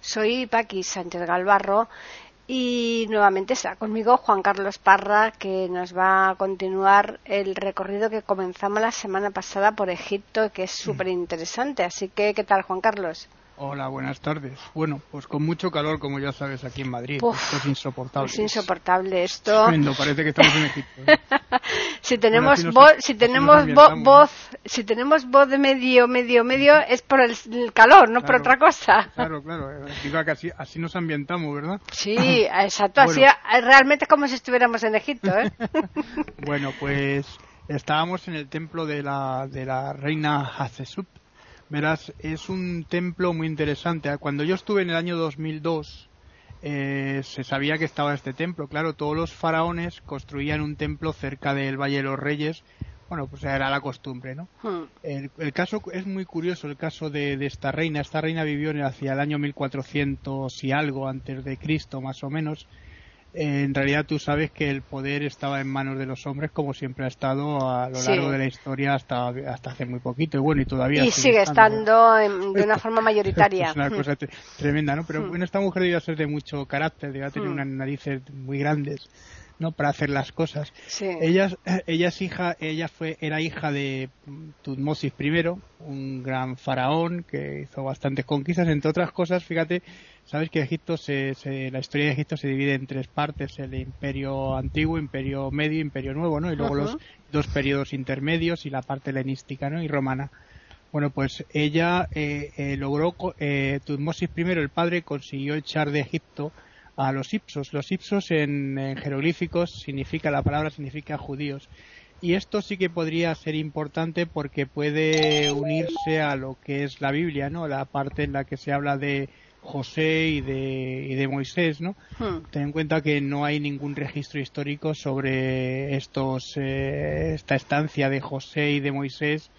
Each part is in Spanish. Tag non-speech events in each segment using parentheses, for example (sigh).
Soy Paqui Sánchez Galvarro y nuevamente está conmigo Juan Carlos Parra que nos va a continuar el recorrido que comenzamos la semana pasada por Egipto que es súper interesante. Así que, ¿qué tal Juan Carlos? Hola, buenas tardes. Bueno, pues con mucho calor, como ya sabes, aquí en Madrid. esto es insoportable. Es insoportable esto. parece que estamos en Egipto. ¿eh? (laughs) si tenemos voz, si tenemos voz, si tenemos voz de medio, medio, medio, es por el, calor, no por otra cosa. Claro, claro. Eh, digo que así, así nos ambientamos, ¿verdad? Sí, (laughs) exacto. Así realmente como si estuviéramos en Egipto, ¿eh? (laughs) bueno, pues estábamos en el templo de la, de la reina Hatshepsut Verás, es un templo muy interesante. Cuando yo estuve en el año 2002, eh, se sabía que estaba este templo. Claro, todos los faraones construían un templo cerca del Valle de los Reyes. Bueno, pues era la costumbre, ¿no? Hmm. El, caso es muy curioso, el caso de, de, esta reina. Esta reina vivió hacia el año 1400 y algo antes de Cristo, más o menos en realidad tú sabes que el poder estaba en manos de los hombres como siempre ha estado a lo largo de la historia hasta, hasta hace muy poquito y bueno y todavía y sigue, estando, de una forma mayoritaria. (laughs) Es una cosa tremenda no pero hmm. bueno esta mujer debía ser de mucho carácter debía tener hmm. unas narices muy grandes no para hacer las cosas. Ella ella es hija ella fue era hija de Tutmosis I un gran faraón que hizo bastantes conquistas entre otras cosas fíjate Sabes que Egipto se, la historia de Egipto se divide en tres partes, el imperio antiguo, imperio medio, imperio nuevo, ¿no? Y luego los dos periodos intermedios y la parte helenística, ¿no? Y romana. Bueno, pues ella eh, eh, logró, eh, Tutmosis I, el padre, consiguió echar de Egipto a los Ipsos. Los Ipsos en, jeroglíficos significa, la palabra significa judíos. Y esto sí que podría ser importante porque puede unirse a lo que es la Biblia, ¿no? La parte en la que se habla de José y de, y de Moisés, ¿no? Hmm. Ten en cuenta que no hay ningún registro histórico sobre estos, eh, esta estancia de José y de Moisés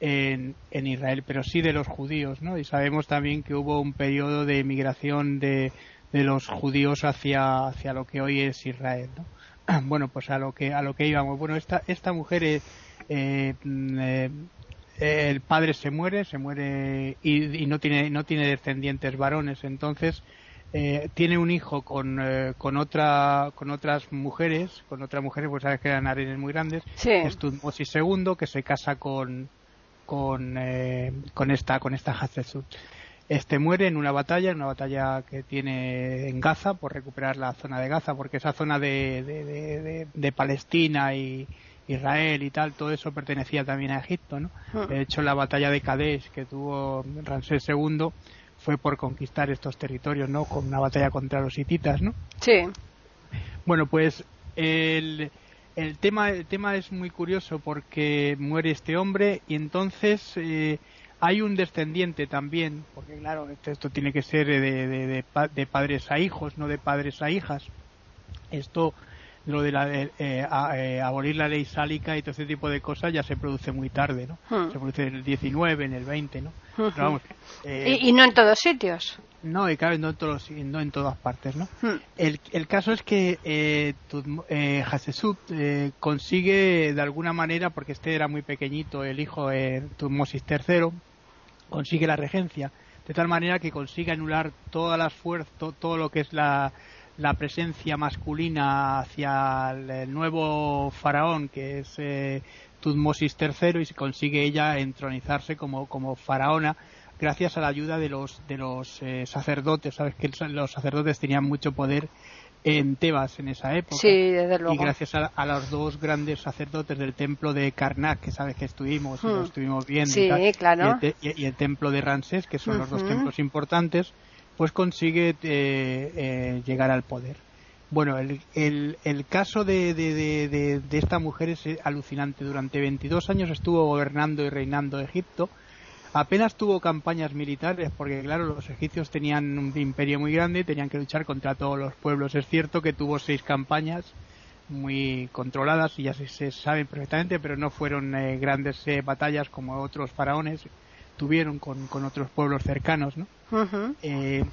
en, en, Israel, pero sí de los judíos, ¿no? Y sabemos también que hubo un periodo de migración de, de los judíos hacia, hacia lo que hoy es Israel, ¿no? (clears throat) Bueno, pues a lo que, a lo que íbamos. Bueno, esta, esta mujer eh, eh, el padre se muere, se muere y, no tiene no tiene descendientes varones, entonces eh, tiene un hijo con, eh, con otra con otras mujeres, con otras mujeres, pues sabes que eran harenes muy grandes, sí. es Tutmosis II que se casa con con, eh, con esta con esta Hatshepsut. Este muere en una batalla, en una batalla que tiene en Gaza por recuperar la zona de Gaza, porque esa zona de, de, de Palestina y, Israel y tal, todo eso pertenecía también a Egipto, ¿no? Hmm. De hecho, la batalla de Kadesh que tuvo Ramsés II fue por conquistar estos territorios, ¿no? Con una batalla contra los hititas, ¿no? Sí. Bueno, pues el, el tema el tema es muy curioso porque muere este hombre y entonces eh, hay un descendiente también, porque claro, esto, tiene que ser de, de, de padres a hijos, no de padres a hijas. Esto lo de la, eh, eh, abolir la ley sálica y todo ese tipo de cosas ya se produce muy tarde, ¿no? Hmm. Se produce en el 19, en el 20, ¿no? Hmm. Eh, ¿Y, no en todos sitios. No, y claro, no en, todos, no en todas partes, ¿no? Hmm. El, el, caso es que eh, eh consigue de alguna manera, porque este era muy pequeñito, el hijo de Tutmosis III, consigue la regencia, de tal manera que consigue anular todas las fuerzas, todo lo que es la presencia masculina hacia el, nuevo faraón que es eh, Tutmosis III y consigue ella entronizarse como, como faraona gracias a la ayuda de los de los eh, sacerdotes. Sabes que los sacerdotes tenían mucho poder en Tebas en esa época sí, desde luego. y gracias a, los dos grandes sacerdotes del templo de Karnak que sabes que estuvimos y lo hmm. estuvimos viendo y, y, el, templo de Ramsés que son los dos templos importantes pues consigue eh, eh, llegar al poder. Bueno, el, el, el caso de, de, de, de, esta mujer es alucinante. Durante 22 años estuvo gobernando y reinando Egipto Apenas tuvo campañas militares porque, claro, los egipcios tenían un imperio muy grande, tenían que luchar contra todos los pueblos. Es cierto que tuvo seis campañas muy controladas y ya se, se saben perfectamente, pero no fueron eh, grandes eh, batallas como otros faraones tuvieron con, con otros pueblos cercanos, ¿no? eh,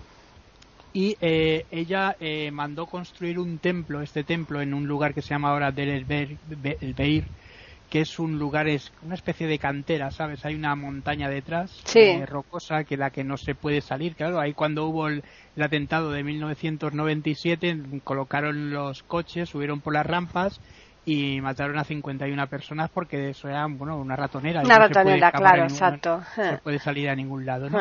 y eh, ella eh, mandó construir un templo, este templo, en un lugar que se llama ahora Del Beir, que es un lugar, es una especie de cantera, ¿sabes? Hay una montaña detrás, eh, rocosa, que la que no se puede salir. Claro, ahí cuando hubo el, atentado de 1997, colocaron los coches, subieron por las rampas y mataron a 51 personas porque eso era, bueno, una ratonera. Una ratonera, claro, exacto. No se puede salir a ningún lado, ¿no?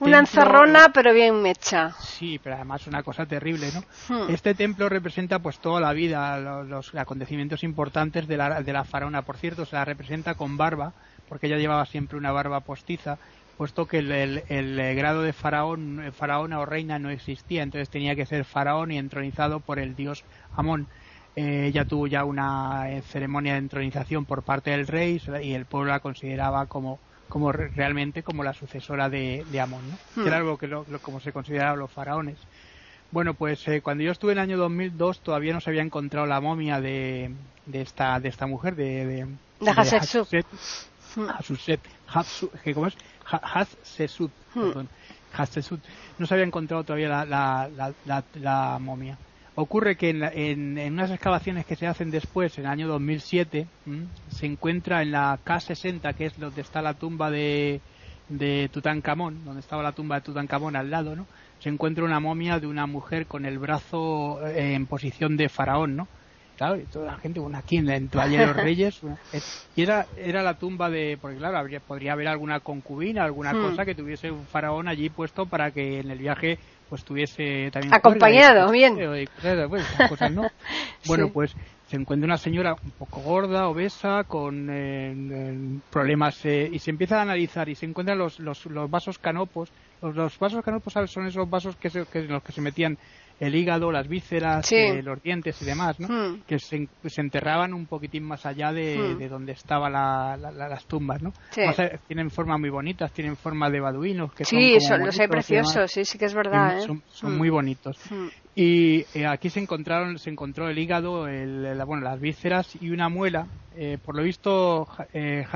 Una encerrona pero bien mecha. Sí, pero además una cosa terrible, ¿no? Hmm. Este templo representa pues toda la vida, los, acontecimientos importantes de la, de la faraona. Por cierto, se la representa con barba, porque ella llevaba siempre una barba postiza, puesto que el, grado de faraón, faraona o reina no existía, entonces tenía que ser faraón y entronizado por el dios Amón. Eh, ella tuvo ya una eh, ceremonia de entronización por parte del rey y el pueblo la consideraba como como realmente como la sucesora de, Amón, ¿no? que era hmm. algo que lo, como se consideraban los faraones. Bueno, pues eh, cuando yo estuve en el año 2002 todavía no se había encontrado la momia de, de esta de esta mujer de de, de Hatshepsut. ¿cómo es? Hatshepsut, hmm. No se había encontrado todavía la, la, la, la momia. Ocurre que en, en, unas excavaciones que se hacen después, en el año 2007, se encuentra en la K60, que es donde está la tumba de, de Tutankamón, donde estaba la tumba de Tutankamón al lado, ¿no? Se encuentra una momia de una mujer con el brazo eh, en posición de faraón, ¿no? Claro, y toda la gente, bueno, aquí en el Valle de los Reyes, y era, era la tumba de, porque claro, habría, podría haber alguna concubina, alguna hmm. cosa que tuviese un faraón allí puesto para que en el viaje pues tuviese también acompañado bien. bueno (laughs) pues se encuentra una señora un poco gorda obesa con eh, problemas eh, y se empieza a analizar y se encuentran los, los, los vasos canopos. Los, vasos canopos son esos vasos que, se, que en los que se metían el hígado, las vísceras, eh, los dientes y demás, ¿no? Hmm. Que se, enterraban un poquitín más allá de, hmm. donde estaban las tumbas, ¿no? tienen forma muy bonitas, tienen forma de baduinos. Que sí, son, los hay preciosos, sí, sí que es verdad. ¿eh? Son, muy hmm. bonitos. Y eh, aquí se encontraron, se encontró el hígado, el, bueno, las vísceras y una muela. Eh, por lo visto, eh,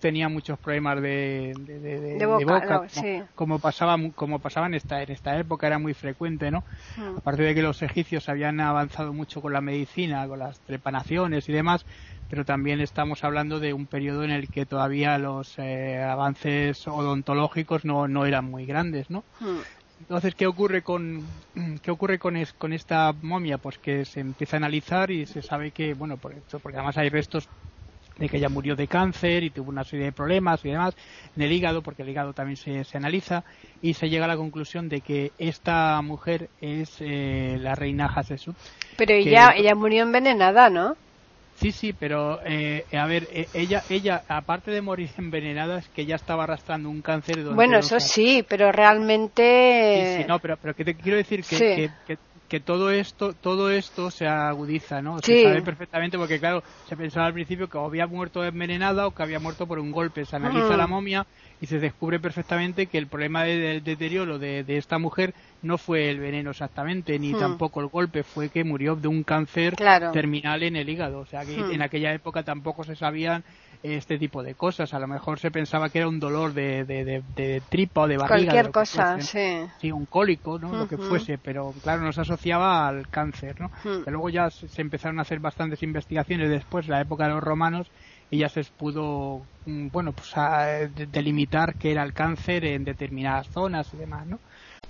tenía muchos problemas de, de, boca, como, pasaba, como pasaba en esta, en esta época, era muy frecuente, ¿no? Hmm. Aparte de que los egipcios habían avanzado mucho con la medicina, con las trepanaciones y demás, pero también estamos hablando de un periodo en el que todavía los eh, avances odontológicos no, no eran muy grandes, ¿no? Hmm. Entonces, ¿qué ocurre con (clears throat) qué ocurre con, con esta momia? Pues que se empieza a analizar y se sabe que, bueno, por esto, porque además hay restos de que ella murió de cáncer y tuvo una serie de problemas y demás en el hígado, porque el hígado también se, se analiza y se llega a la conclusión de que esta mujer es eh, la reina Hatshepsut. Pero ella, ella murió envenenada, ¿no? Sí, sí, pero eh, a ver, eh, ella, ella, aparte de morir envenenada, es que ya estaba arrastrando un cáncer. Bueno, eso sí, pero realmente. Sí, sí, no, pero, pero que te quiero decir que, que, que, todo esto, todo esto se agudiza, ¿no? Se sabe perfectamente porque claro, se pensaba al principio que había muerto envenenada o que había muerto por un golpe. Se analiza la momia y se descubre perfectamente que el problema del deterioro de, esta mujer no fue el veneno exactamente, ni hmm. tampoco el golpe, fue que murió de un cáncer terminal en el hígado. O sea que hmm. en aquella época tampoco se sabían este tipo de cosas. A lo mejor se pensaba que era un dolor de, de, tripa o de barriga. Cualquier cosa, sí. Sí, un cólico, ¿no? Lo que fuese, pero claro, no se asociaba al cáncer, ¿no? Luego ya se empezaron a hacer bastantes investigaciones después, la época de los romanos, y ya se pudo mm, bueno pues delimitar que era el cáncer en determinadas zonas y demás no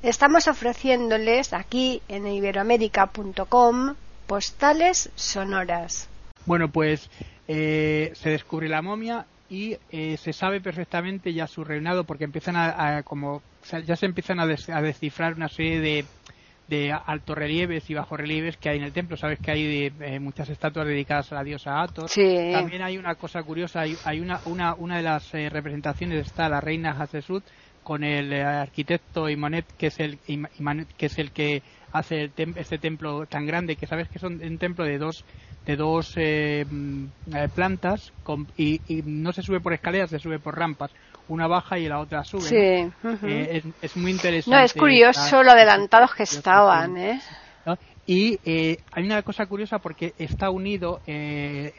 estamos ofreciéndoles aquí en iberoamérica.com postales sonoras bueno pues eh, se descubre la momia y eh, se sabe perfectamente ya su reinado porque empiezan a, como ya se empiezan a descifrar una serie de de altos relieves y bajos relieves que hay en el templo. Sabes que hay eh, muchas estatuas dedicadas a la diosa Athos. También hay una cosa curiosa, hay, una, una, una de las eh, representaciones está la reina Hatshepsut con el eh, arquitecto Imanet, que es el que es el que hace este templo tan grande que sabes que son un templo de dos de dos mm, plantas y, y, no se sube por escaleras, se sube por rampas una baja y la otra sube. Sí. Eh, es, muy interesante. No, es curioso lo adelantados que estaban, ¿eh? Y eh, hay una cosa curiosa porque está unido eh,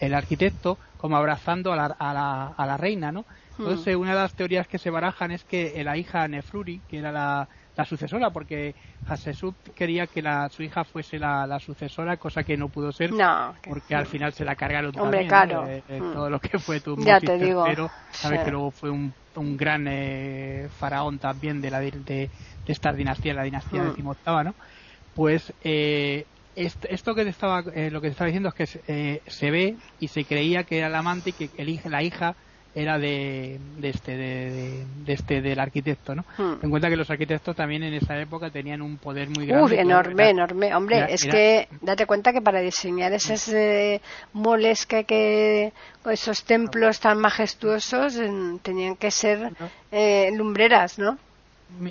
el, arquitecto como abrazando a la, a la, a la reina, ¿no? Entonces, una de las teorías que se barajan es que la hija Nefruri, que era la, la sucesora, porque Hatshepsut quería que la, su hija fuese la, sucesora, cosa que no pudo ser, porque al final se la cargaron Hombre, también, eh, eh, todo lo que fue tu ya te digo. sabes que luego fue un, un gran eh, faraón también de la de, de esta dinastía, la dinastía mm. decimoctava, ¿no? Pues esto que te estaba, lo que te estaba diciendo es que se ve y se creía que era el amante y que el, la hija era de, de este de, este del arquitecto no hmm. en cuenta que los arquitectos también en esa época tenían un poder muy grande Uf, enorme enorme. Hombre es que date cuenta que para diseñar esos eh, moles que, que esos templos tan majestuosos tenían que ser eh, lumbreras no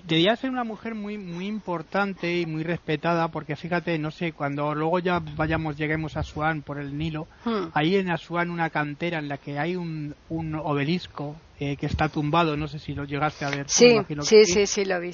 debía ser una mujer muy muy importante y muy respetada porque fíjate no sé cuando luego ya vayamos lleguemos a Asuán por el Nilo hmm. ahí en Asuán una cantera en la que hay un, un obelisco eh, que está tumbado no sé si lo llegaste a ver sí sí, sí, sí lo vi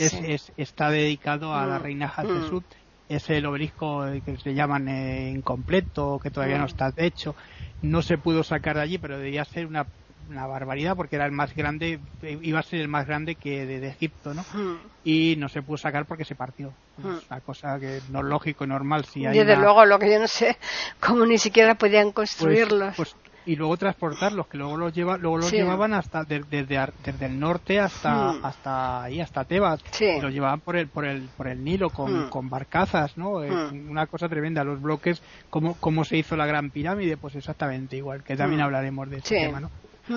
está dedicado a la hmm. reina Hatshepsut hmm. es el obelisco que se llaman eh, incompleto que todavía no está hecho no se pudo sacar de allí pero debía ser una una barbaridad porque era el más grande, iba a ser el más grande que de, Egipto, ¿no? Hmm. Y no se pudo sacar porque se partió. Hmm. Es una cosa que no es lógico y normal. Si hay Desde luego, lo que yo no sé, (laughs) cómo ni siquiera podían pues, construirlos. Pues, y luego transportarlos, que luego los, lleva, luego los llevaban hasta desde, desde el norte hasta hmm. hasta ahí, hasta Tebas. Y los llevaban por el por el por el Nilo con, con barcazas, ¿no? una cosa tremenda. Los bloques, como cómo se hizo la Gran Pirámide, pues exactamente igual, que también hablaremos de ese tema, ¿no?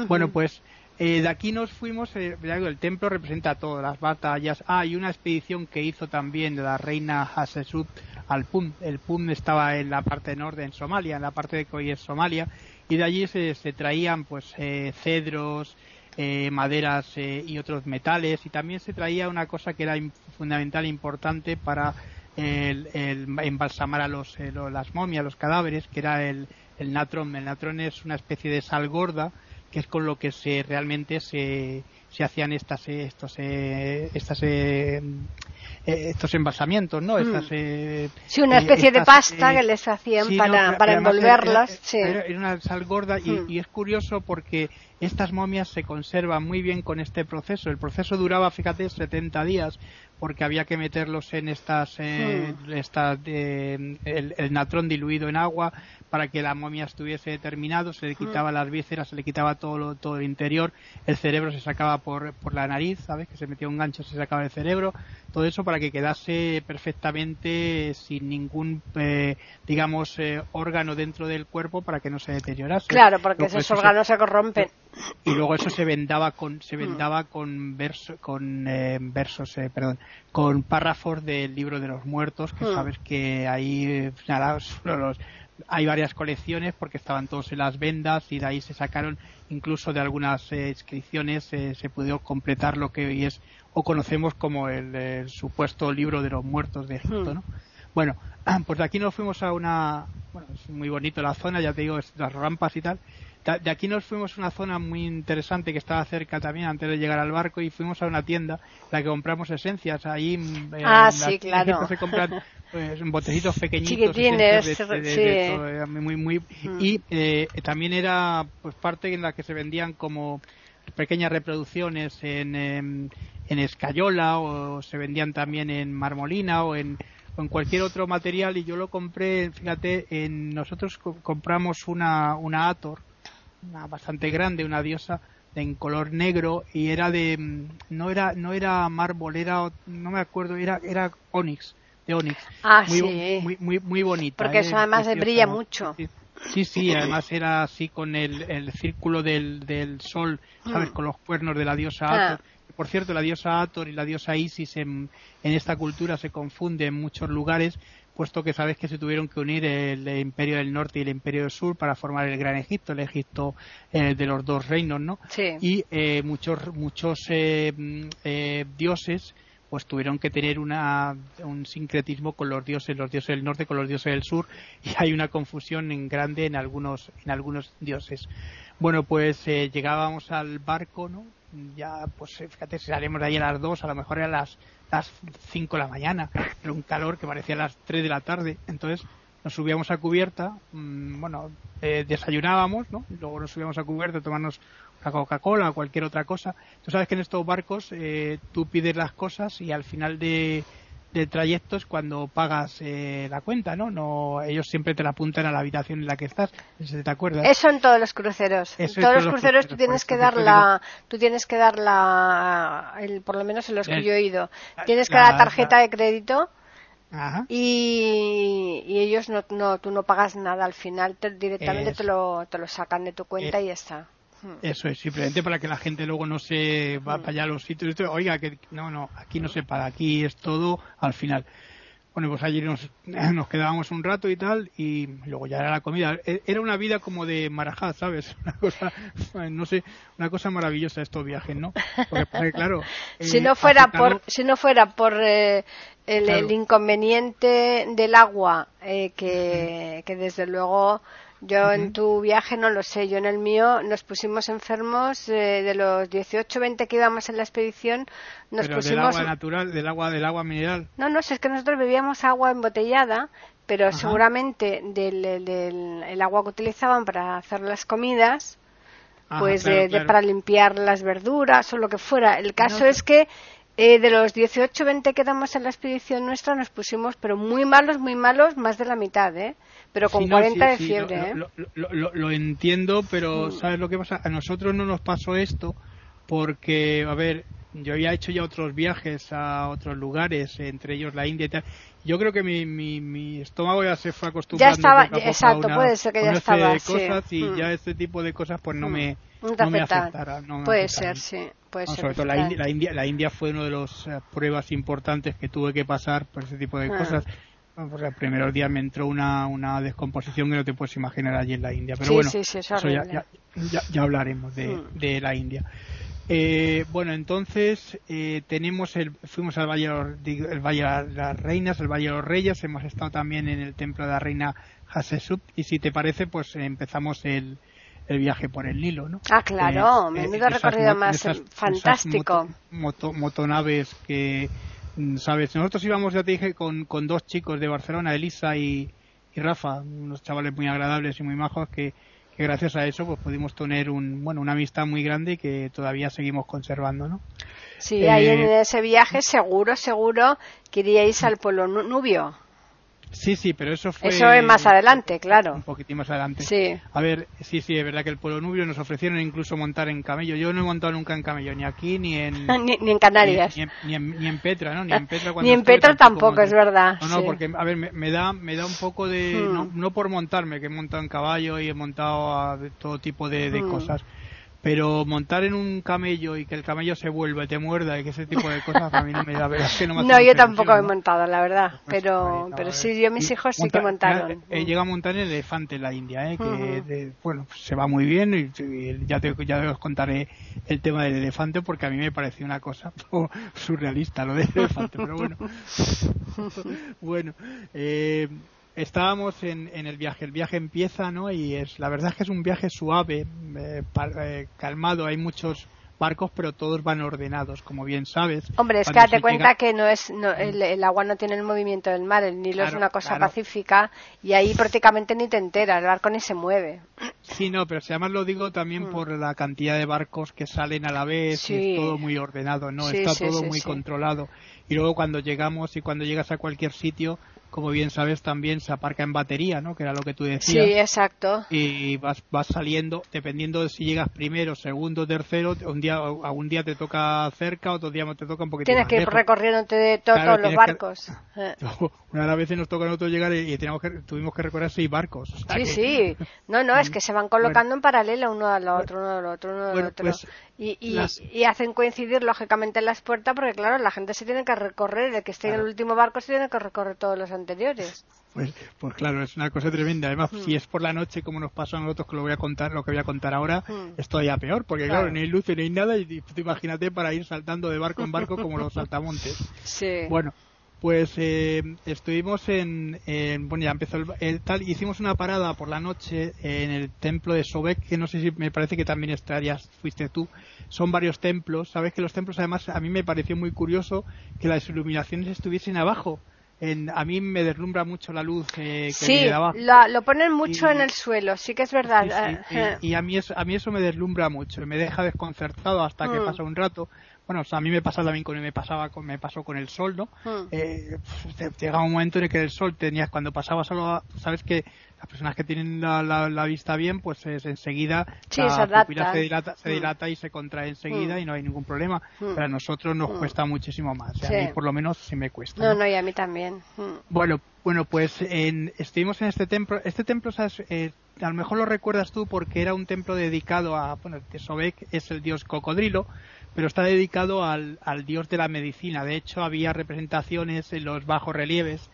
Bueno, pues eh, de aquí nos fuimos, eh, el templo representa todas las batallas. Ah, hay una expedición que hizo también la reina Hatshepsut al Pum. El Pum estaba en la parte norte, en Somalia, en la parte de que es Somalia, y de allí se, traían pues eh, cedros, eh, maderas y otros metales, y también se traía una cosa que era fundamental e importante para el, embalsamar a los, las momias, los cadáveres, que era el, el natrón. El natrón es una especie de sal gorda que es con lo que se realmente se, se hacían estas eh, estos eh, estas eh, estos envasamientos, ¿no? Estas, mm. sí, una especie de pasta que les hacían para, para envolverlas. Era, una sal gorda y, mm. y, es curioso porque estas momias se conservan muy bien con este proceso. El proceso duraba, fíjate, 70 días porque había que meterlos en estas, eh, hmm. estas el, el, natrón diluido en agua para que la momia estuviese determinado, se le quitaba las vísceras, se le quitaba todo, todo el interior, el cerebro se sacaba por, por la nariz, ¿sabes? Que se metía un gancho, se sacaba el cerebro, todo eso para que quedase perfectamente sin ningún, eh, digamos, eh, órgano dentro del cuerpo para que no se deteriorase. Claro, porque esos órganos se corrompen y luego eso se vendaba con se hmm. vendaba con verso, con eh, versos eh, perdón con párrafos del libro de los muertos que hmm. sabes que ahí nada, los, hay varias colecciones porque estaban todos en las vendas y de ahí se sacaron incluso de algunas eh, inscripciones se pudo completar lo que hoy es o conocemos como el, supuesto libro de los muertos de Egipto hmm. ¿no? bueno (clears throat) pues de aquí nos fuimos a una bueno es muy bonito la zona ya te digo las rampas y tal de aquí nos fuimos a una zona muy interesante que estaba cerca también antes de llegar al barco y fuimos a una tienda la que compramos esencias ahí mm, ah, sí, claro. se compran (laughs) pues, botecitos pequeñitos de, muy muy mm. y eh, también era pues parte en la que se vendían como pequeñas reproducciones en, em, en, escayola o se vendían también en marmolina o en o en cualquier otro material y yo lo compré, fíjate, en, nosotros compramos una, una Ator, una bastante grande, una diosa en color negro y era de mm, no era no era mármol, era no me acuerdo, era era onix, de onix. Ah, muy, sí. Muy, muy, muy bonita. Porque eso ¿eh? además brilla mucho. Sí, sí, además era así con el, el círculo del, del sol, ¿sabes? Mm. Con los cuernos de la diosa ah. Ator. Por cierto, la diosa Ator y la diosa Isis en, en esta cultura se confunden en muchos lugares puesto que sabes que se tuvieron que unir el, Imperio del Norte y el Imperio del Sur para formar el Gran Egipto, el Egipto eh, de los dos reinos, ¿no? Sí. Y eh, muchos muchos eh, dioses pues tuvieron que tener una, un sincretismo con los dioses, los dioses del norte con los dioses del sur, y hay una confusión en grande en algunos, en algunos dioses. Bueno, pues eh, llegábamos al barco, ¿no? Ya, pues eh, fíjate, salimos de ahí a las 2, a lo mejor a las, las 5 de la mañana, era un calor que parecía a las 3 de la tarde, entonces nos subíamos a cubierta, mmm, bueno, eh, desayunábamos, ¿no? Luego nos subíamos a cubierta a tomarnos Coca-Cola o cualquier otra cosa. Tú sabes que en estos barcos eh, tú pides las cosas y al final de, del trayecto es cuando pagas eh, la cuenta, ¿no? no Ellos siempre te la apuntan a la habitación en la que estás, ¿te acuerdas? Eso en todos los cruceros. en todos, los cruceros, tú tienes que dar la, tú tienes que dar la, el, por lo menos en los que yo he ido, tienes que dar la tarjeta de crédito y, y, ellos no, no, tú no pagas nada al final, directamente te lo, te lo sacan de tu cuenta y ya está. Eso es, simplemente para que la gente luego no se va para allá a los sitios. Oiga, que no, no, aquí no se paga, aquí es todo al final. Bueno, pues allí nos, (clears throat) nos quedábamos un rato y tal, y luego ya era la comida. E, era una vida como de marajá, ¿sabes? (laughs) Una cosa, no sé, una cosa maravillosa estos viajes, ¿no? Porque, claro. (laughs) si, no eh, fuera por, si no fuera por eh, el, inconveniente del agua, eh, que, que desde luego yo en tu viaje no lo sé, yo en el mío nos pusimos enfermos eh, de los 18 20 que íbamos en la expedición, nos pero pusimos del agua natural, del agua del agua mineral. No, no, es que nosotros bebíamos agua embotellada, pero seguramente del, del el agua que utilizaban para hacer las comidas pues de, para limpiar las verduras o lo que fuera. El caso es que eh, de los 18 20 que damos en la expedición nuestra nos pusimos, pero muy malos, muy malos, más de la mitad, ¿eh? Pero con 40 de fiebre, ¿eh? Lo, entiendo, pero mm. ¿sabes lo que pasa? A nosotros no nos pasó esto porque, a ver, yo había hecho ya otros viajes a otros lugares, entre ellos la India y tal. Yo creo que mi, mi, mi estómago ya se fue acostumbrando. Ya estaba, exacto, puede ser que ya estaba. cosas y mm. ya este tipo de cosas pues no mm. me, no, me afectará. puede ser, sí sobre todo la India, la India, fue una de las eh, pruebas importantes que tuve que pasar por ese tipo de ah. cosas. Porque el primer día me entró una, una descomposición que no te puedes imaginar allí en la India. Pero bueno, eso ya, ya, hablaremos de, mm. de la India. Eh, bueno, entonces eh, tenemos el, fuimos al Valle, el Valle de las Reinas, el Valle de los Reyes, hemos estado también en el templo de la reina Hatshepsut y si te parece, pues empezamos el, el viaje por el Nilo, ¿no? Ah, claro, eh, menudo recorrido más fantástico. motonaves que, ¿sabes? Nosotros íbamos, ya te dije, con, con dos chicos de Barcelona, Elisa y, Rafa, unos chavales muy agradables y muy majos que, gracias a eso pues pudimos tener un, bueno, una amistad muy grande y que todavía seguimos conservando, ¿no? Sí, ahí en eh, ese viaje seguro, seguro que iríais al pueblo nubio. Sí, sí, pero eso fue... Eso es más adelante, claro. Un poquitín más adelante. Sí. A ver, sí, sí, es verdad que el pueblo nubio nos ofrecieron incluso montar en camello. Yo no he montado nunca en camello, ni aquí, ni en... (laughs) ni, en Canarias. Ni, en, Petra, ¿no? Ni en Petra, ni en Petra tampoco, es verdad. No, no, porque, a ver, me, da, me da un poco de... Hmm. No, por montarme, que he montado en caballo y he montado a todo tipo de, hmm. cosas pero montar en un camello y que el camello se vuelva y te muerda y que ese tipo de cosas a mí no me da verdad que no, (laughs) no yo tampoco he montado la verdad pero pero sí yo mis hijos sí que montaron. he llegado a montar el elefante en la India ¿eh? que bueno se va muy bien y, ya te ya os contaré el tema del elefante porque a mí me pareció una cosa (laughs) surrealista lo del elefante pero bueno. (laughs) Bueno eh, estábamos en, en, el viaje. El viaje empieza, ¿no? Y es la verdad es que es un viaje suave, eh, eh, calmado. Hay muchos barcos, pero todos van ordenados, como bien sabes. Hombre, es que date cuenta que no es el, agua no tiene el movimiento del mar, el Nilo es una cosa pacífica y ahí prácticamente ni te enteras, el barco ni se mueve. Sí, no, pero además lo digo también mm. por la cantidad de barcos que salen a la vez, y es todo muy ordenado, ¿no? Está todo muy controlado. Y luego cuando llegamos y cuando llegas a cualquier sitio, como bien sabes, también se aparca en batería, ¿no? Que era lo que tú decías. Sí, exacto. Y vas, vas saliendo, dependiendo de si llegas primero, segundo, tercero, un día, algún día te toca cerca, otro día te toca un poquito Tienes que ir recorriéndote de todos los barcos. (laughs) (laughs) Una de las veces nos toca a nosotros llegar y, que, tuvimos que recorrer seis barcos. sí, sí. (laughs) No, no, es que se van colocando en paralelo uno al otro, uno al otro, uno al otro. Pues, Y, y, hacen coincidir lógicamente las puertas porque claro, la gente se tiene que recorrer, el que esté en el último barco se tiene que recorrer todos los anteriores. Pues, pues claro, es una cosa tremenda. Además, hmm. si es por la noche como nos pasó a nosotros, que lo voy a contar, lo que voy a contar ahora, hmm. es todavía peor, porque claro, ni hay luz ni hay nada, y imagínate para ir saltando de barco en barco como los saltamontes. Sí. Bueno, pues eh, estuvimos en, bueno ya empezó el, tal hicimos una parada por la noche en el templo de Sobek que no sé si me parece que también estarías fuiste tú son varios templos sabes que los templos además a mí me pareció muy curioso que las iluminaciones estuviesen abajo a mí me deslumbra mucho la luz eh, que sí, abajo. lo ponen mucho en el suelo, sí que es verdad. Eh, y, a mí a mí eso me deslumbra mucho, me deja desconcertado hasta que mm. pasa un rato, bueno, o sea, a mí me pasa también con me pasaba con, me pasó con el sol, ¿no? Hmm. Eh, llegaba un momento en el que el sol tenías cuando pasaba solo, sabes que las personas que tienen la, la, vista bien, pues es, enseguida la pupila se dilata, se hmm. dilata y se contrae enseguida hmm. y no hay ningún problema. Pero a nosotros nos cuesta muchísimo más. A mí por lo menos sí me cuesta. No, no, y a mí también. Bueno, bueno, pues en, estuvimos en este templo. Este templo, ¿sabes? Eh, a lo mejor lo recuerdas tú porque era un templo dedicado a, bueno, Sobek es el dios cocodrilo, pero está dedicado al, dios de la medicina. De hecho, había representaciones en los bajos relieves,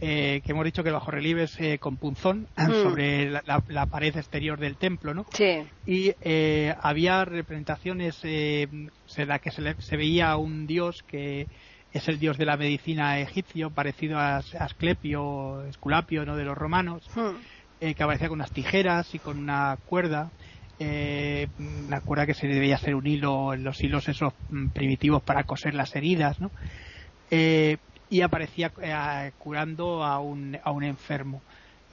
eh, que hemos dicho que el bajo relieve es eh, con punzón (clears throat) mm. sobre la, pared exterior del templo, ¿no? Sí. Y eh, había representaciones en la que se, veía un dios que es el dios de la medicina egipcio, parecido a Asclepio, Esculapio, ¿no? De los romanos, mm. que aparecía con unas tijeras y con una cuerda eh, me acuerdo que se debía hacer un hilo los hilos esos mm, primitivos para coser las heridas, ¿no? Eh, y aparecía eh, curando a un, a un enfermo.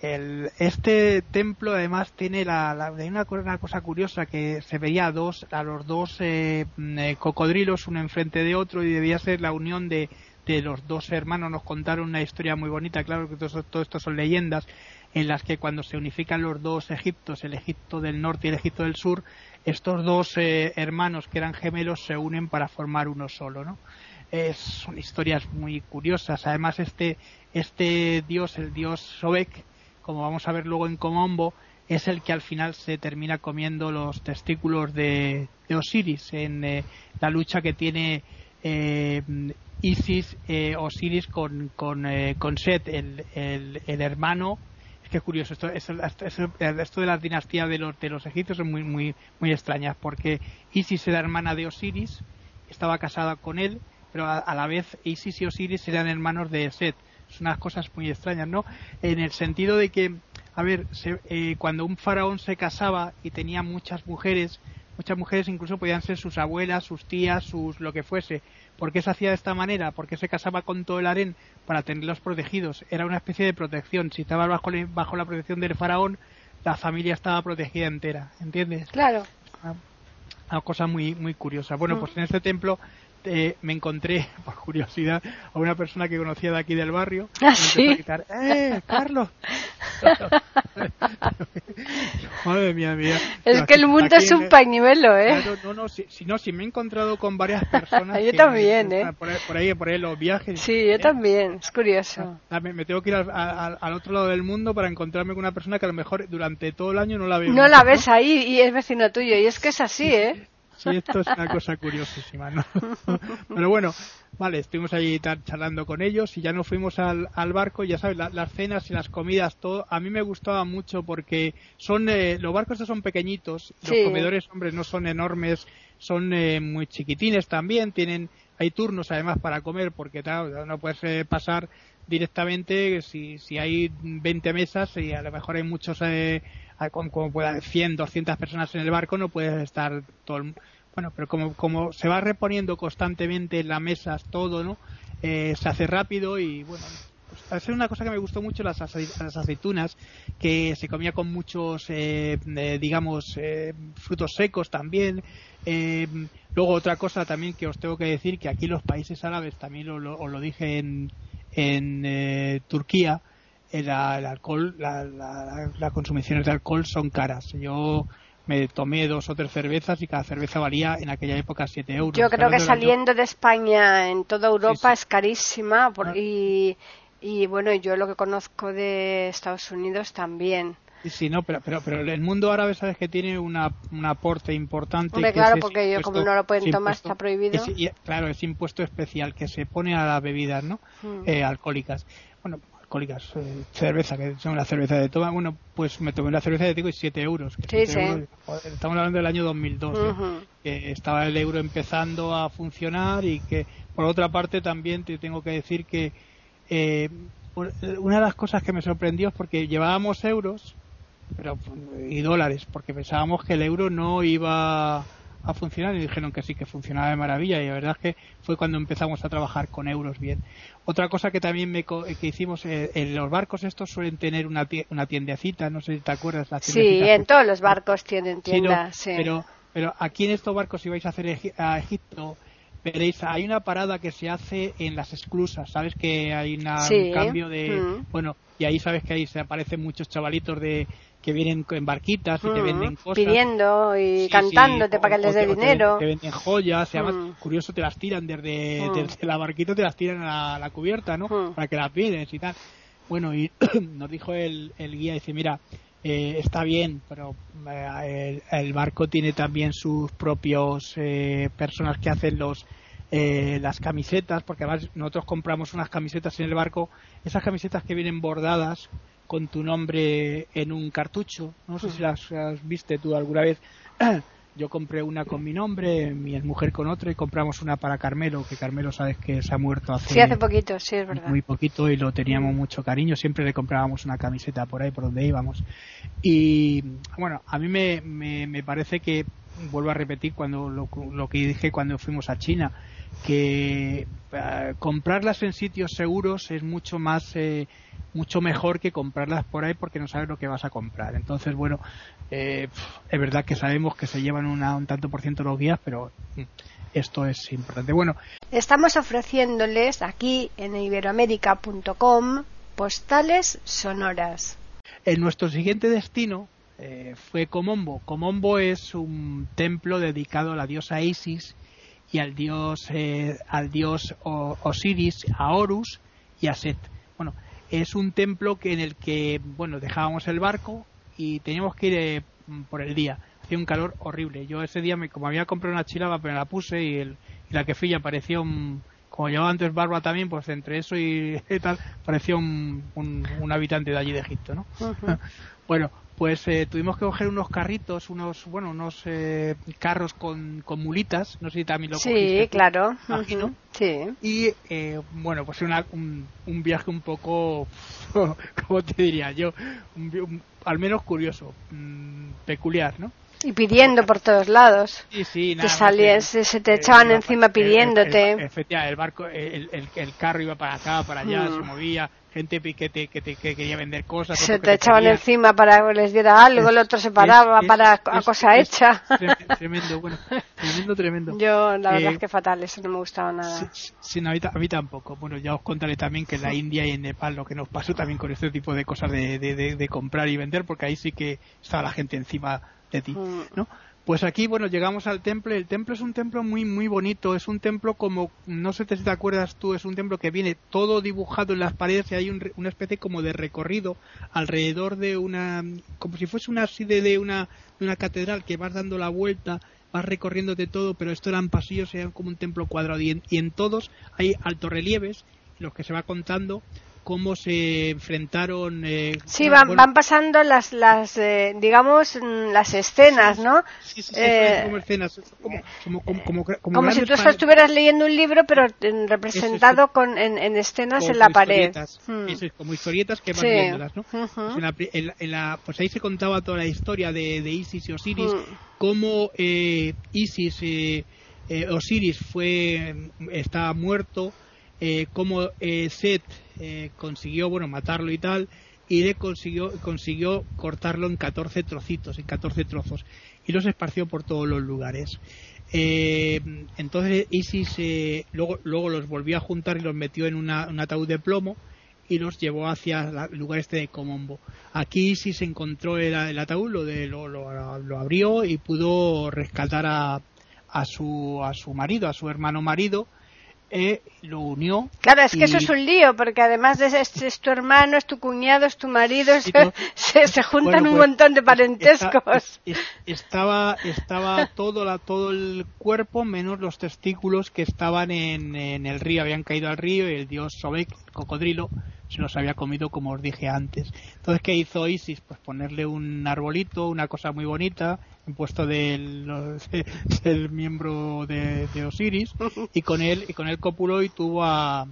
El, este templo además tiene la, la una, una, cosa curiosa que se veía a dos a los dos eh, mm, eh, cocodrilos uno enfrente de otro y debía ser la unión de, de los dos hermanos nos contaron una historia muy bonita claro que todo, todo esto son leyendas en las que cuando se unifican los dos Egiptos, el Egipto del norte y el Egipto del sur, estos dos eh, hermanos que eran gemelos se unen para formar uno solo, ¿no? son historias muy curiosas. Además, este, este dios, el dios Sobek, como vamos a ver luego en Comombo, es el que al final se termina comiendo los testículos de, Osiris en eh, la lucha que tiene eh, Isis, Osiris con, con, con Set, el, el hermano Qué curioso, esto, esto, de las dinastías de los, de los egipcios es muy, muy, muy extraña, porque Isis era hermana de Osiris, estaba casada con él, pero a, la vez Isis y Osiris eran hermanos de Set. Son unas cosas muy extrañas, ¿no? En el sentido de que, a ver, eh, cuando un faraón se casaba y tenía muchas mujeres, muchas mujeres incluso podían ser sus abuelas, sus tías, sus lo que fuese, ¿Por qué se hacía de esta manera? ¿Por qué se casaba con todo el harén para tenerlos protegidos? Era una especie de protección. Si estaba bajo, bajo la protección del faraón, la familia estaba protegida entera, ¿entiendes? Claro. Una, cosa muy muy curiosa. Bueno, mm. pues en este templo eh, me encontré, (laughs) por curiosidad, a una persona que conocía de aquí del barrio. ¿Ah, sí? ¡Eh, Carlos! (laughs) Madre mía, mía. Es que el mundo es un pañuelo, ¿eh? no, no, si, no, si me he encontrado con varias (laughs) personas. yo también, ¿eh? Por ahí, por ahí, los viajes. Sí, yo ¿eh? también, es curioso. Ah, me, tengo que ir al, otro lado del mundo para encontrarme con una persona que a lo mejor durante todo el año no la veo. No la ves ahí y es vecino tuyo, y es que es así, ¿eh? Sí, esto es una cosa curiosísima, ¿no? (laughs) Pero bueno, vale, estuvimos ahí charlando con ellos y ya nos fuimos al, barco, ya sabes, las cenas y las comidas, todo, a mí me gustaba mucho porque son, eh, los barcos son pequeñitos, los comedores, hombre, no son enormes, son eh, muy chiquitines también, tienen, hay turnos además para comer porque claro, no puedes eh, pasar directamente si, si hay 20 mesas y a lo mejor hay muchos eh, como, pueda 100, 200 personas en el barco, no puedes estar todo el, bueno, pero como, como se va reponiendo constantemente en las mesas todo, ¿no? Eh, se hace rápido y bueno, pues, es una cosa que me gustó mucho las, las aceitunas, que se comía con muchos, eh, eh, digamos, frutos secos también. luego otra cosa también que os tengo que decir, que aquí los países árabes, también lo, os lo dije en, en Turquía, el, alcohol, la, la, las consumiciones de alcohol son caras. Yo me tomé dos o tres cervezas y cada cerveza valía en aquella época 7 euros. Yo creo que saliendo de España en toda Europa es carísima ah. y, y bueno, yo lo que conozco de Estados Unidos también. Sí, no, pero, pero, pero el mundo árabe sabes que tiene una, un aporte importante. Hombre, claro, porque ellos como no lo pueden tomar está prohibido. claro, es impuesto especial que se pone a las bebidas, ¿no? Mm. Eh, alcohólicas. Alcohólicas, eh, cerveza, que son la cerveza de toma. Bueno, pues me tomé la cerveza de Tico y 7 euros. sí, sí. estamos hablando del año 2002, ¿eh? que estaba el euro empezando a funcionar y que, por otra parte, también te tengo que decir que una de las cosas que me sorprendió es porque llevábamos euros pero y dólares, porque pensábamos que el euro no iba a funcionar y dijeron que sí, que funcionaba de maravilla y la verdad es que fue cuando empezamos a trabajar con euros bien. Otra cosa que también me, que hicimos, eh, en los barcos estos suelen tener una, una tiendecita, no sé si te acuerdas. La sí, en todos los barcos tienen tiendas, Pero, pero aquí en estos barcos si vais a hacer a Egipto, veréis, hay una parada que se hace en las esclusas, ¿sabes? Que hay un cambio de... Mm. Bueno, y ahí sabes que ahí se aparecen muchos chavalitos de que vienen en barquitas y te mm, venden cosas. Pidiendo y cantándote para que les dé dinero. Te, venden joyas, y además, mm. curioso, te las tiran desde, mm. la barquita, te las tiran a la, cubierta, ¿no? Para que las pides y tal. Bueno, y (clears throat) nos dijo el, el guía, dice, mira, eh, está bien, pero eh, el, barco tiene también sus propios eh, personas que hacen los las camisetas, porque además nosotros compramos unas camisetas en el barco, esas camisetas que vienen bordadas con tu nombre en un cartucho. No sé si las has viste tú alguna vez. (clears throat) Yo compré una con mi nombre, mi mujer con otra y compramos una para Carmelo, que Carmelo sabes que se ha muerto hace, sí, hace poquito, sí, es verdad. Muy poquito y lo teníamos mucho cariño, siempre le comprábamos una camiseta por ahí, por donde íbamos. Y bueno, a mí me, me, parece que, vuelvo a repetir cuando lo, lo que dije cuando fuimos a China, que eh, comprarlas en sitios seguros es mucho más... Eh, mucho mejor que comprarlas por ahí porque no sabes lo que vas a comprar. Entonces, bueno, eh, es verdad que sabemos que se llevan un tanto por ciento los guías, pero mm, esto es importante. Bueno, estamos ofreciéndoles aquí en iberoamérica.com postales sonoras. En nuestro siguiente destino eh, fue Comombo. Comombo es un templo dedicado a la diosa Isis y al dios, eh, al dios Osiris, a Horus y a Set. Bueno, es un templo que en el que bueno dejábamos el barco y teníamos que ir eh, por el día. Hacía un calor horrible. Yo ese día me, como había comprado una chilaba pero la puse y, el, y la que fui ya parecía un como llevaba antes barba también pues entre eso y, (laughs) tal parecía un, un, habitante de allí de Egipto no (laughs) bueno pues eh, tuvimos que coger unos carritos, unos, bueno, unos eh, carros con, con, mulitas, no sé si también lo Sí, claro. Sí. Y, eh, bueno, pues una, un, un, viaje un poco, (laughs) ¿cómo te diría yo? al menos curioso, mm, peculiar, ¿no? Y pidiendo por todos lados. Sí, sí, nada. Te se te echaban encima pidiéndote. efectivamente, el barco, el, el, carro iba para acá, para allá, mm. se movía gente que, te, que, quería vender cosas. Se te echaban encima para que les diera algo, el otro se paraba para a cosa hecha. Tremendo, bueno, (laughs) tremendo, tremendo. Yo, la verdad eh, es que fatal, eso no me gustaba nada. Sí, a, mí, tampoco. Bueno, ya os contaré también que en la India y en Nepal lo que nos pasó también con este tipo de cosas de, de, de, comprar y vender, porque ahí sí que estaba la gente encima de ti, mm. ¿no? Pues aquí, bueno, llegamos al templo. El templo es un templo muy, muy bonito. Es un templo como, no sé si te acuerdas tú, es un templo que viene todo dibujado en las paredes y hay una especie como de recorrido alrededor de una, como si fuese una así de, una, una catedral que vas dando la vuelta, vas recorriendo de todo, pero esto eran pasillos, eran como un templo cuadrado y en, y en todos hay altorrelieves, los que se va contando cómo se enfrentaron. Eh, sí, van, van pasando las, las eh, digamos, mm, las escenas, ¿no? Sí, sí, sí, eh, como escenas. Como, como, como, si tú estuvieras leyendo un libro, pero representado con, en, en escenas en la pared. Hmm. como historietas que van viéndolas, ¿no? pues, en la, pues, ahí se contaba toda la historia de, de Isis y Osiris, hmm. cómo eh, Isis, eh, Osiris fue, estaba muerto, cómo Set eh, consiguió, bueno, matarlo y tal, y le consiguió, consiguió cortarlo en 14 trocitos, en 14 trozos, y los esparció por todos los lugares. Eh, entonces Isis eh, luego, luego los volvió a juntar y los metió en un ataúd de plomo y los llevó hacia el lugar este de Comombo. Aquí Isis encontró el, ataúd, lo, de, lo, lo, abrió y pudo rescatar a, a, su, a su marido, a su hermano marido, eh, lo unió. Claro, es que eso es un lío, porque además de es, es, tu hermano, es tu cuñado, es tu marido, (laughs) se, se, juntan un pues, montón de parentescos. estaba estaba todo, la, todo el cuerpo menos los testículos que estaban en, en el río, habían caído al río y el dios Sobek, el cocodrilo, se los había comido como os dije antes. Entonces, ¿qué hizo Isis? Pues ponerle un arbolito, una cosa muy bonita, en puesto del, (laughs) del miembro de, Osiris, y con él, y con él copuló y tuvo a,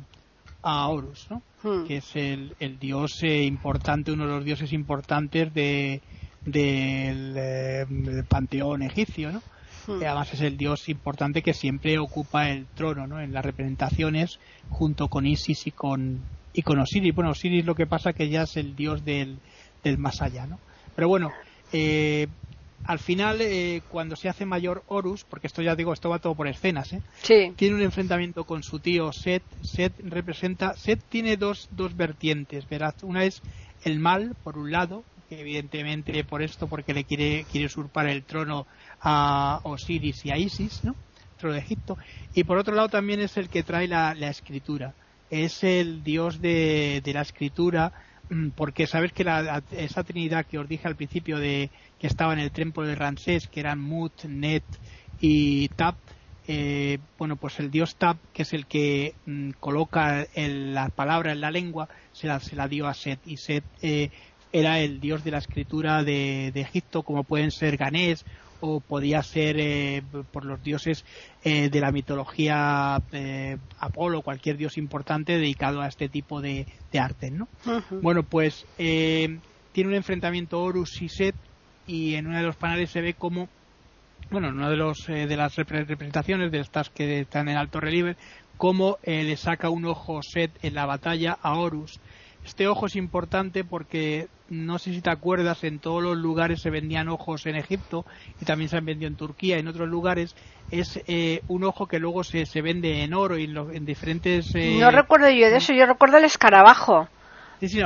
a Horus, ¿no? Hmm. que es el, el dios eh, importante, uno de los dioses importantes de, del, eh, panteón egipcio, ¿no? Hmm. además es el dios importante que siempre ocupa el trono ¿no? en las representaciones junto con Isis y con, y con Osiris. Bueno, Osiris lo que pasa que ya es el dios del, del más allá, ¿no? Pero bueno, eh, al final, eh, cuando se hace mayor Horus, porque esto ya digo, esto va todo por escenas, ¿eh? Sí. Tiene un enfrentamiento con su tío Set. Set representa, Set tiene dos, dos vertientes, verás. Una es el mal, por un lado, que evidentemente por esto, porque le quiere, quiere usurpar el trono a Osiris y a Isis, ¿no? El trono de Egipto. Y por otro lado también es el que trae la, la escritura es el dios de, la escritura, porque sabes que esa trinidad que os dije al principio de que estaba en el templo de Ramsés, que eran Mut, Net y Tap, eh, bueno, pues el dios Tap, que es el que mm, coloca la palabra en la lengua, se la, se la dio a Set, y Set eh, era el dios de la escritura de, de Egipto, como pueden ser Ganés o podía ser eh, por los dioses eh, de la mitología eh, Apolo, cualquier dios importante dedicado a este tipo de, arte, ¿no? Bueno, pues tiene un enfrentamiento Horus y Set y en uno de los paneles se ve como bueno, en una de, los, de las representaciones de estas que están en alto relieve, cómo le saca un ojo Set en la batalla a Horus. Este ojo es importante porque no sé si te acuerdas, en todos los lugares se vendían ojos en Egipto y también se han vendido en Turquía, en otros lugares. Es eh, un ojo que luego se, se vende en oro y en, diferentes. Eh, no recuerdo yo de eso, yo recuerdo el escarabajo. Sí, sí,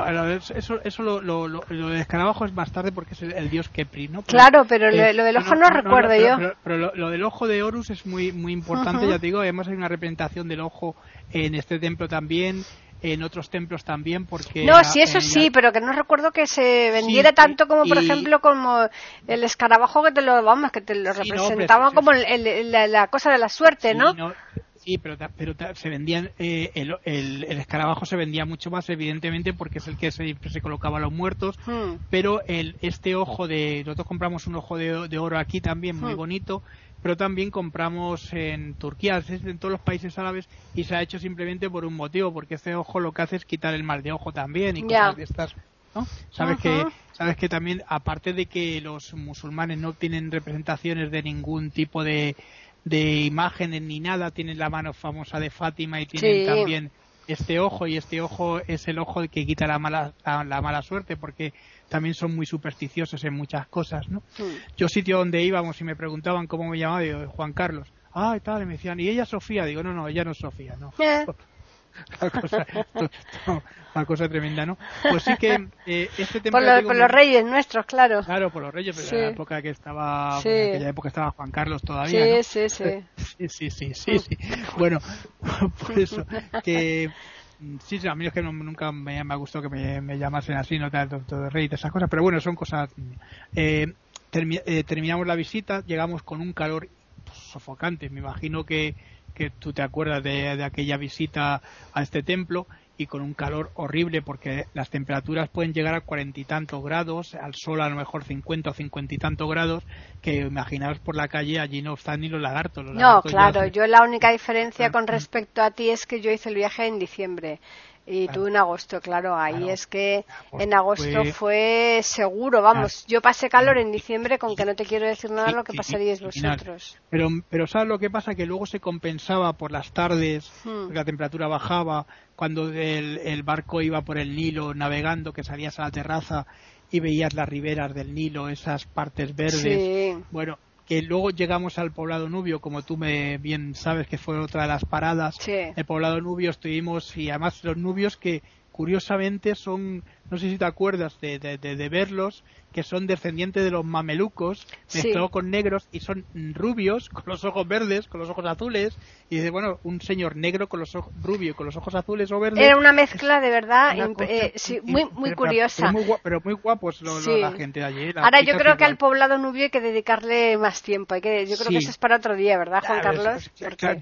eso, eso lo, lo, lo, del escarabajo es más tarde porque es el, dios Kepri, ¿no? claro, pero eh, lo, del ojo no, recuerdo yo. Pero, lo, del ojo de Horus es muy muy importante, ya te digo, además hay una representación del ojo en este templo también en otros templos también porque no sí eso sí pero que no recuerdo que se vendiera tanto como por ejemplo como el escarabajo que te lo vamos que te lo representaba como la, cosa de la suerte no, Sí, pero, pero se vendían, eh, el, el, escarabajo se vendía mucho más, evidentemente, porque es el que se, se colocaba a los muertos, hmm. pero el, este ojo de, nosotros compramos un ojo de, de oro aquí también, muy hmm. bonito, pero también compramos en Turquía, en todos los países árabes y se ha hecho simplemente por un motivo, porque este ojo lo que hace es quitar el mal de ojo también y cosas de estas, ¿no? Sabes que sabes que también aparte de que los musulmanes no tienen representaciones de ningún tipo de de imágenes ni nada, tienen la mano famosa de Fátima y tienen también este ojo y este ojo es el ojo que quita la mala la mala suerte porque también son muy supersticiosos en muchas cosas, ¿no? Yo sitio donde íbamos y me preguntaban cómo me llamaba, digo, Juan Carlos. Ah, y tal, y me decían, ¿y ella Sofía? Digo, no, no, ella no es Sofía, no. Eh. (laughs) Una cosa, tremenda, ¿no? Pues sí que eh, este tema... Por, los reyes nuestros, claro. Claro, por los reyes, pero en la época que estaba... En aquella época estaba Juan Carlos todavía, sí, sí, (laughs) sí, sí, sí, sí, sí. Bueno, (laughs) por eso, que Sí, sí, a mí es que nunca me, ha gustado que me, llamasen así, no tanto de rey de esas cosas, pero bueno, son cosas. Eh, eh, terminamos la visita, llegamos con un calor sofocante. Me imagino que, que tú te acuerdas de, de aquella visita a este templo y con un calor horrible porque las temperaturas pueden llegar a cuarenta y tantos grados, al sol a lo mejor cincuenta o cincuenta y tantos grados, que imaginaos por la calle allí no están ni los lagartos. no, claro, yo la única diferencia con respecto a ti es que yo hice el viaje en diciembre y tú en agosto, claro, ahí es que en agosto fue... seguro, vamos, yo pasé calor en diciembre con que no te quiero decir nada lo que pasaríais vosotros. Pero, pero ¿sabes lo que pasa? Que luego se compensaba por las tardes, hmm. la temperatura bajaba, cuando el, el barco iba por el Nilo navegando, que salías a la terraza y veías las riberas del Nilo, esas partes verdes. Bueno, que luego llegamos al poblado nubio, como tú me bien sabes que fue otra de las paradas. El poblado nubio estuvimos y además los nubios que curiosamente son, no sé si te acuerdas de, de, verlos, que son descendientes de los mamelucos, mezclados con negros y son rubios, con los ojos verdes, con los ojos azules. Y dice, bueno, un señor negro con los ojos rubio, con los ojos azules o verdes. Era una mezcla de verdad eh, muy, muy curiosa. Pero muy, guapos la gente de allí. Ahora yo creo que al poblado nubio hay que dedicarle más tiempo. Hay que, yo creo que eso es para otro día, ¿verdad, Juan Carlos?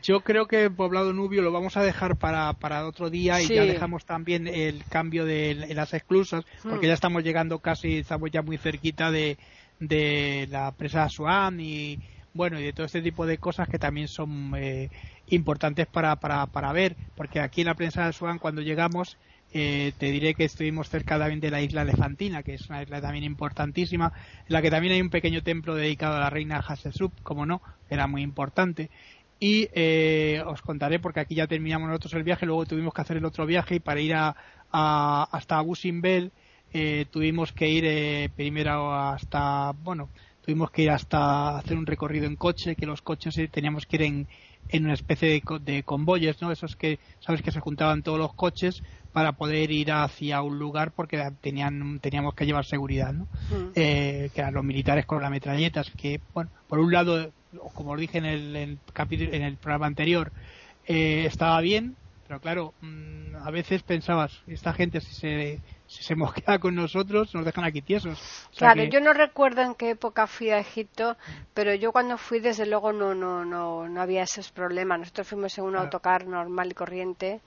yo creo que el poblado nubio lo vamos a dejar para, para otro día y ya dejamos también el cambio de, las exclusas, porque hmm. ya estamos llegando casi, estamos ya muy cerquita de, de la presa Swan y bueno y de todo este tipo de cosas que también son eh, importantes para, para, para ver porque aquí en la presa de Swan cuando llegamos eh, te diré que estuvimos cerca también de la isla Elefantina, que es una isla también importantísima, en la que también hay un pequeño templo dedicado a la reina Hatshepsut, como no, era muy importante. Y eh, os contaré, porque aquí ya terminamos nosotros el viaje, luego tuvimos que hacer el otro viaje y para ir a, hasta Abu Simbel eh, tuvimos que ir eh, primero hasta, bueno, tuvimos que ir hasta hacer un recorrido en coche, que los coches eh, teníamos que ir en, en una especie de, de, convoyes, ¿no? Esos que, sabes que se juntaban todos los coches para poder ir hacia un lugar porque tenían, teníamos que llevar seguridad, ¿no? Mm. que eran los militares con las metralletas, que, bueno, por un lado, como os dije en el, en capítulo, en el programa anterior, estaba bien, pero claro, mm, a veces pensabas, esta gente si se si se mosquea con nosotros, nos dejan aquí tiesos. claro, yo no recuerdo en qué época fui a Egipto, pero yo cuando fui, desde luego, no, no, no, no había esos problemas. Nosotros fuimos en un autocar normal y corriente.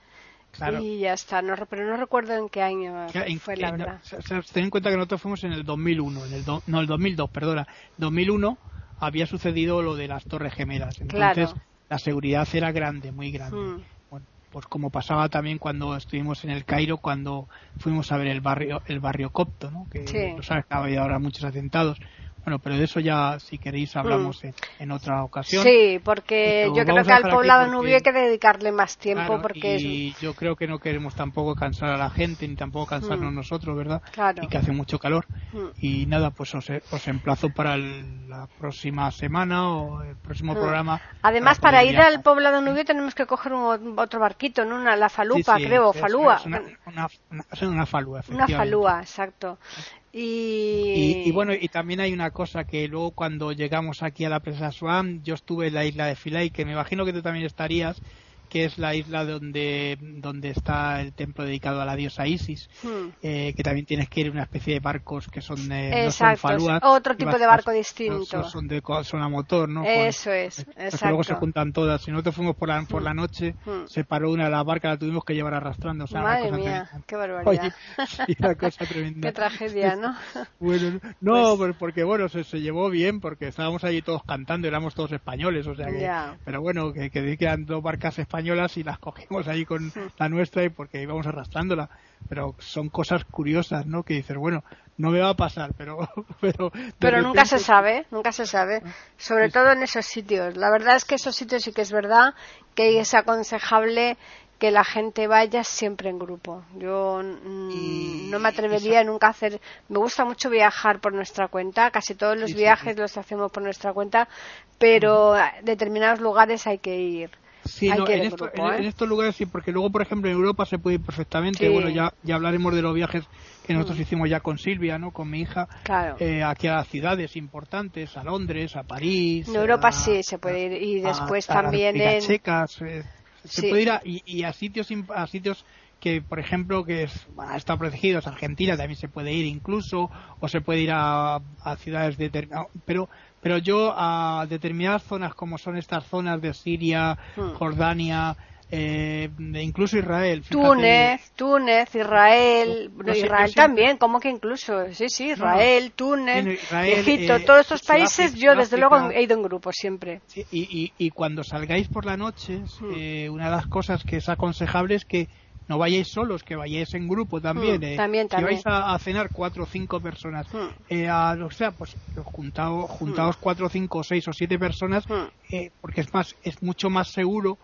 Y ya está, no, pero no recuerdo en qué año fue la verdad. ten en cuenta que nosotros fuimos en el 2001, en el no, el 2002, perdona. 2001 había sucedido lo de las Torres Gemelas. Entonces, la seguridad era grande, muy grande. Hmm pues como pasaba también cuando estuvimos en el Cairo, cuando fuimos a ver el barrio, el barrio copto, ¿no? Que sí. no sabes que ha habido ahora muchos atentados. Bueno, pero de eso ya, si queréis, hablamos mm. en, otra ocasión. Sí, porque yo creo que al poblado nubio hay que dedicarle más tiempo. porque y yo creo que no queremos tampoco cansar a la gente, ni tampoco cansarnos mm. nosotros, ¿verdad? Claro. Y que hace mucho calor. Mm. Y nada, pues os, os emplazo para la próxima semana o el próximo programa. Además, para, ir al poblado nubio tenemos que coger otro barquito, ¿no? Una, la falupa, creo, falúa. una, una, una, falúa, Una falúa, exacto. Y... bueno, y también hay una cosa que luego cuando llegamos aquí a la presa Swan, yo estuve en la isla de Philae, que me imagino que tú también estarías, que es la isla donde, donde está el templo dedicado a la diosa Isis, hmm. eh, que también tienes que ir en una especie de barcos que son, de otro tipo de barco distinto. Son, de, son a motor, ¿no? Eso es, exacto. luego se juntan todas. Si nosotros fuimos por la, por la hmm. noche, hmm. se paró una de las barcas, la tuvimos que llevar arrastrando. O sea, Madre mía, qué barbaridad. una (laughs) cosa (laughs) tremenda. qué tragedia, ¿no? (laughs) bueno, no, pues porque bueno, se, se, llevó bien, porque estábamos allí todos cantando, éramos todos españoles, o sea que... Pero bueno, que, que, que eran dos barcas españolas y las cogimos ahí con la nuestra y porque íbamos arrastrándola. Pero son cosas curiosas, ¿no? Que dices, bueno, no me va a pasar, pero... (laughs) Pero, pero nunca se sabe, nunca se sabe. Sobre todo en esos sitios. La verdad es que esos sitios sí que es verdad que es aconsejable que la gente vaya siempre en grupo. Yo no me atrevería nunca a hacer. Me gusta mucho viajar por nuestra cuenta, casi todos los viajes los hacemos por nuestra cuenta, pero a determinados lugares hay que ir Sí, en, ¿eh? estos lugares sí, porque luego, por ejemplo, en Europa se puede ir perfectamente. Bueno, ya, ya hablaremos de los viajes que nosotros mm. hicimos ya con Silvia, ¿no? Con mi hija, eh, aquí a ciudades importantes, a Londres, a París. En Europa sí se puede ir y después también en. Checas, eh, se puede ir a, y, a sitios a sitios que por ejemplo que es, está protegidos Argentina también se puede ir incluso o se puede ir a, a ciudades determinadas pero pero yo a determinadas zonas como son estas zonas de Siria, hmm. Jordania, eh, incluso Israel. Túnez, Túnez, Israel, Israel también, como que incluso, sí, sí, Israel, Túnez, Egipto, eh, todos estos países yo desde luego he ido en grupo siempre. y, y, cuando salgáis por la noche, hmm. eh, una de las cosas que es aconsejable es que no vayáis solos, que vayáis en grupo también. Hmm, eh. también, Si vais a, cenar cuatro o cinco personas, hmm. eh, o sea, pues juntaos, juntaos hmm. cuatro, cinco, seis o siete personas, eh, porque es más, es mucho más seguro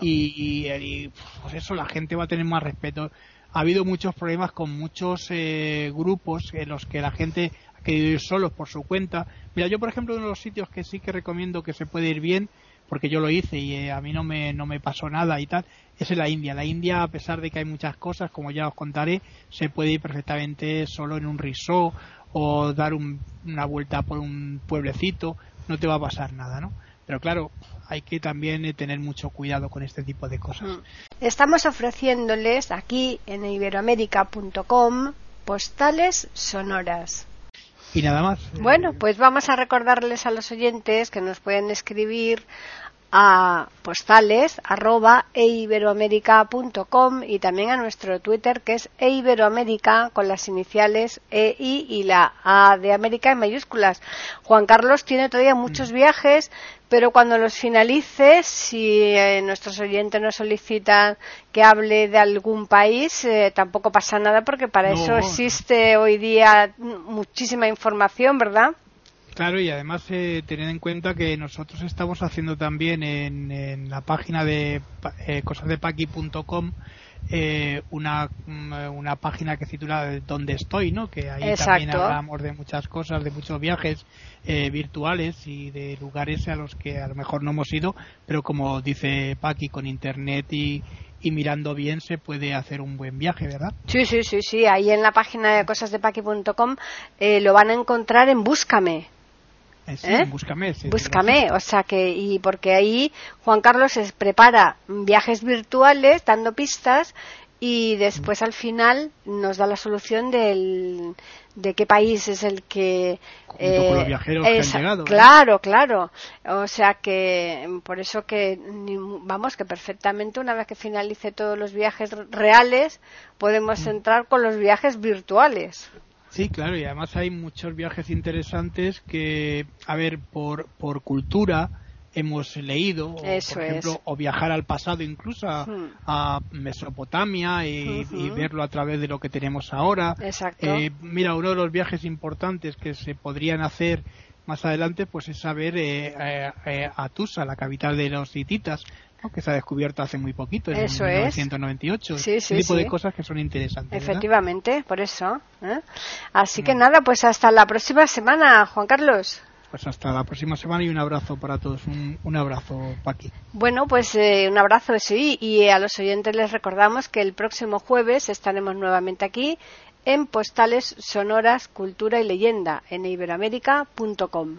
y, y, pues eso, la gente va a tener más respeto. Ha habido muchos problemas con muchos eh, grupos en los que la gente ha querido ir solos por su cuenta. Mira, yo por ejemplo, uno de los sitios que sí que recomiendo que se puede ir bien porque yo lo hice y eh, a mí no me, no me pasó nada y tal, es en la India. La India, a pesar de que hay muchas cosas, como ya os contaré, se puede ir perfectamente solo en un resort o dar una vuelta por un pueblecito, no te va a pasar nada, ¿no? Pero claro, hay que también eh, tener mucho cuidado con este tipo de cosas. Mm. Estamos ofreciéndoles aquí en iberoamérica.com postales sonoras. Y nada más. Bueno, pues vamos a recordarles a los oyentes que nos pueden escribir a postales arroba eiberoamerica.com y también a nuestro Twitter que es eiberoamerica con las iniciales EI y la A de América en mayúsculas. Juan Carlos tiene todavía muchos mm. viajes, pero cuando los finalice, si eh, nuestros oyentes nos solicitan que hable de algún país, eh, tampoco pasa nada porque para eso existe hoy día muchísima información, ¿verdad? Claro, y además eh, tener en cuenta que nosotros estamos haciendo también en, la página de eh, cosadepaqui.com eh, una, mm, una página que titula Donde estoy, ¿no? Que ahí también hablamos de muchas cosas, de muchos viajes eh, virtuales y de lugares a los que a lo mejor no hemos ido, pero como dice Paqui, con internet y, y mirando bien se puede hacer un buen viaje, ¿verdad? Sí, sí, sí, sí. Ahí en la página de cosasdepaqui.com eh, lo van a encontrar en Búscame. Eh, ¿Eh? Búscame. búscame, o sea que, y porque ahí Juan Carlos se prepara viajes virtuales dando pistas y después al final nos da la solución del, de qué país es el que eh, los viajeros que han llegado, claro claro o sea que por eso que vamos que perfectamente una vez que finalice todos los viajes reales podemos mm. entrar con los viajes virtuales Sí, claro, y además hay muchos viajes interesantes que, a ver, por, por cultura hemos leído, o, por ejemplo, o viajar al pasado incluso a, hmm. Mesopotamia y, verlo a través de lo que tenemos ahora. Exacto. Eh, mira, uno de los viajes importantes que se podrían hacer más adelante pues es saber eh, eh, a Tusa, la capital de los hititas, que se ha descubierto hace muy poquito, en 1998. Sí, ese tipo de cosas que son interesantes. Efectivamente, por eso. ¿eh? Así que nada, pues hasta la próxima semana, Juan Carlos. Pues hasta la próxima semana y un abrazo para todos. Un, abrazo, Paqui. Bueno, pues eh, un abrazo, sí. Y a los oyentes les recordamos que el próximo jueves estaremos nuevamente aquí en Postales Sonoras, Cultura y Leyenda en iberoamérica.com.